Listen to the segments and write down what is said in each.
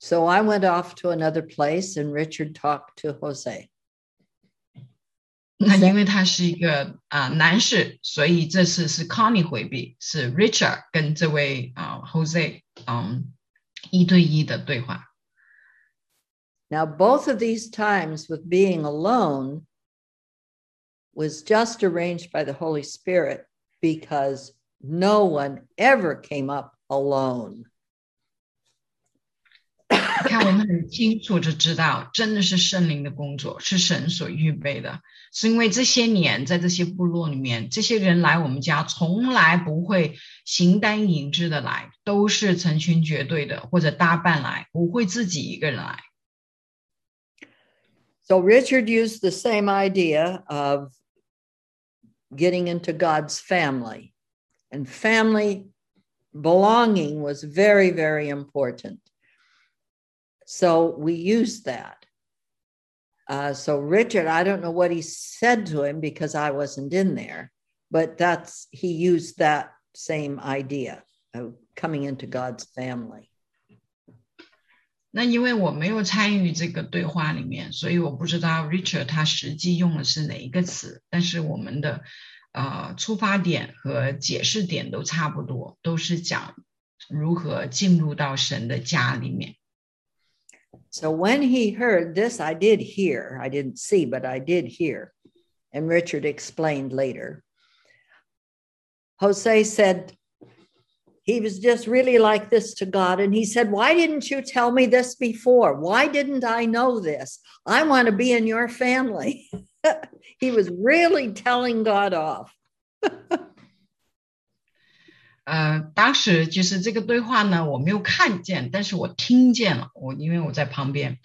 So I went off to another place, and Richard talked to Jose. 那因为他是一个啊男士，所以这次是 Connie 回避，是 Richard 跟这位啊 Jose 嗯一对一的对话。Now both of these times with being alone was just arranged by the Holy Spirit because no one ever came up alone. 看，我们很清楚就知道，真的是圣灵的工作，是神所预备的。是因为这些年在这些部落里面，这些人来我们家，从来不会形单影只的来，都是成群结队的或者搭伴来，不会自己一个人来。So Richard used the same idea of getting into God's family, and family belonging was very, very important. So we used that. Uh, so Richard, I don't know what he said to him because I wasn't in there, but that's he used that same idea of coming into God's family. 那因为我没有参与这个对话里面，所以我不知道 Richard 他实际用的是哪一个词。但是我们的呃出发点和解释点都差不多，都是讲如何进入到神的家里面。 So when he heard this, I did hear, I didn't see, but I did hear. And Richard explained later. Jose said he was just really like this to God. And he said, Why didn't you tell me this before? Why didn't I know this? I want to be in your family. he was really telling God off. 呃，当时就是这个对话呢，我没有看见，但是我听见了。我因为我在旁边，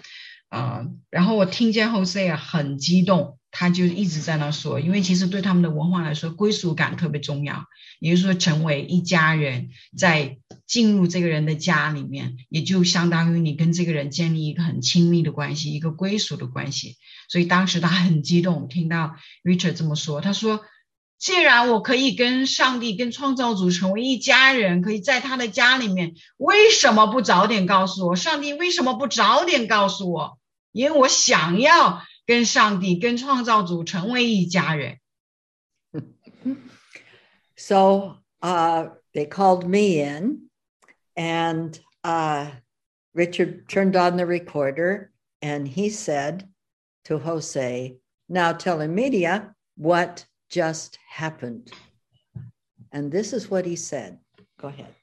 呃，然后我听见后 C 啊很激动，他就一直在那说，因为其实对他们的文化来说，归属感特别重要，也就是说成为一家人，在进入这个人的家里面，也就相当于你跟这个人建立一个很亲密的关系，一个归属的关系。所以当时他很激动，听到 Richard 这么说，他说。既然我可以跟上帝、跟创造主成为一家人，可以在他的家里面，为什么不早点告诉我？上帝为什么不早点告诉我？因为我想要跟上帝、跟创造主成为一家人。So, uh, they called me in, and uh, Richard turned on the recorder and he said to Jose, "Now tell Amelia what." just happened. And this is what he said. Go ahead.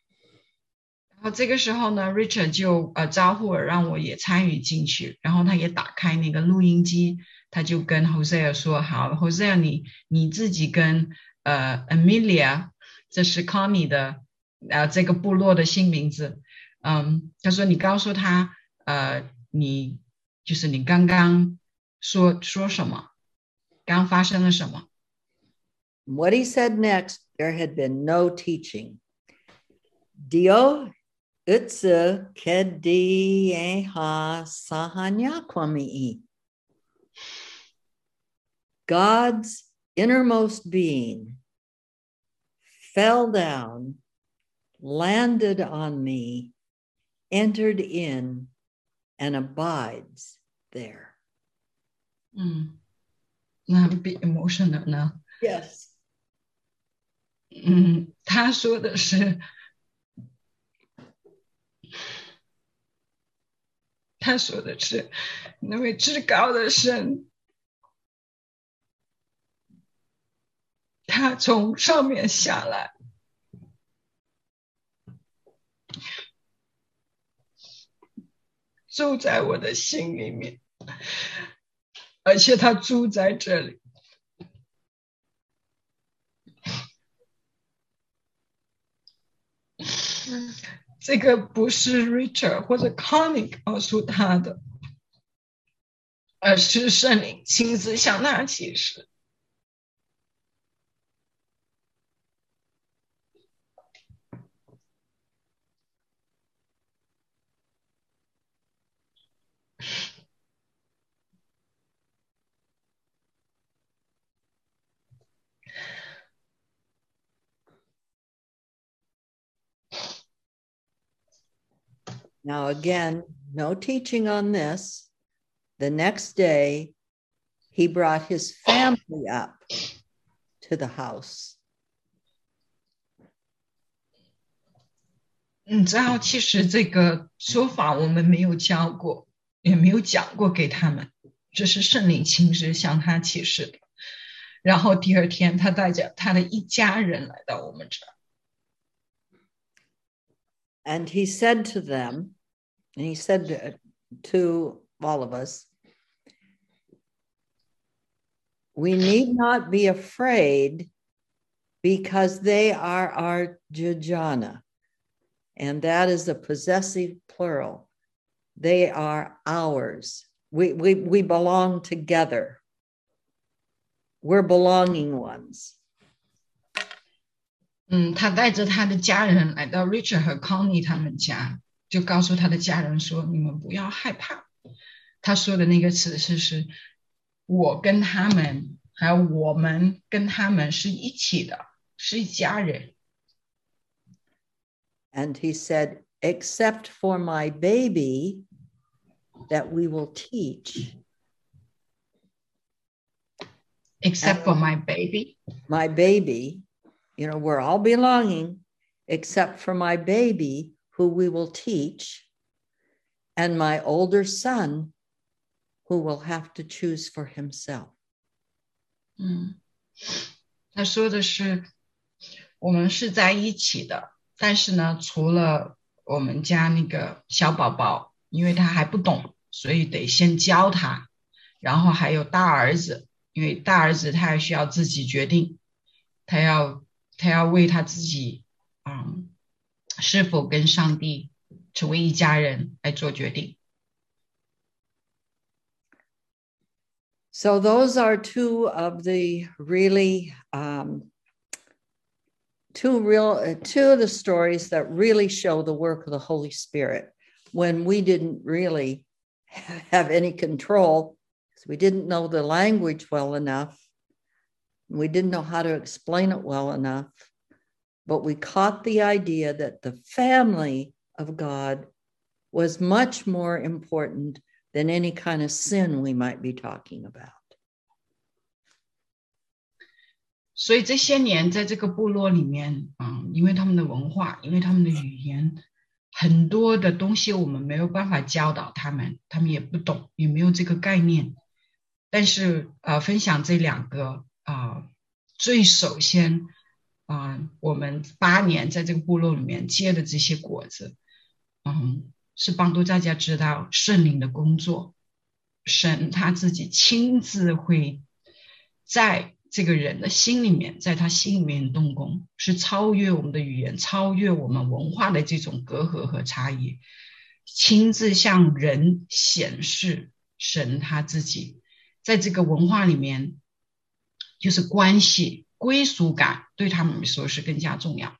然后这个时候呢，Richard 就呃招呼我，让我也参与进去。然后他也打开那个录音机，他就跟 Hosea 说：“好，Hosea，你你自己跟呃 Amelia，这是 Connie 的呃这个部落的新名字。嗯，他说你告诉他，呃，你就是你刚刚说说什么，刚发生了什么。” What he said next, there had been no teaching. Dio utsu kedi eha sahanya kwami. God's innermost being fell down, landed on me, entered in, and abides there. Mm. I'm a bit emotional now. Yes. 嗯，他说的是，他说的是那位至高的神，他从上面下来，住在我的心里面，而且他住在这里。这个不是 Richard 或者 Connie 告诉他的，而是圣灵亲自向他启示。Now, again, no teaching on this. The next day, he brought his family up to the house. 你知道，其实这个说法我们没有教过，也没有讲过给他们，这是圣灵亲自向他启示的。然后第二天，他带着他的一家人来到我们这儿。 And he said to them, and he said to, all of us, we need not be afraid because they are our jajana. And that is a possessive plural. They are ours. We, we, we belong together. We're belonging ones. 嗯，他带着他的家人来到 Richard 和 Connie 他们家，就告诉他的家人说：“你们不要害怕。”他说的那个词是：“是我跟他们，还有我们跟他们是一起的，是一家人。” And he said, "Except for my baby, that we will teach." Except for my baby. My baby you know, we're all belonging except for my baby, who we will teach, and my older son, who will have to choose for himself. 嗯，他说的是，我们是在一起的，但是呢，除了我们家那个小宝宝，因为他还不懂，所以得先教他，然后还有大儿子，因为大儿子他还需要自己决定，他要 他要为他自己，嗯，是否跟上帝成为一家人来做决定。So those are two of the really um, two real uh, two of the stories that really show the work of the Holy Spirit when we didn't really have any control because we didn't know the language well enough we didn't know how to explain it well enough, but we caught the idea that the family of God was much more important than any kind of sin we might be talking about. 所以这些年在这个部落里面，嗯，因为他们的文化，因为他们的语言，很多的东西我们没有办法教导他们，他们也不懂，也没有这个概念。但是，呃，分享这两个 啊，最首先啊，我们八年在这个部落里面结的这些果子，嗯，是帮助大家知道圣灵的工作，神他自己亲自会在这个人的心里面，在他心里面动工，是超越我们的语言，超越我们文化的这种隔阂和差异，亲自向人显示神他自己在这个文化里面。就是关系归属感对他们来说是更加重要。